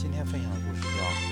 今天分享的故事叫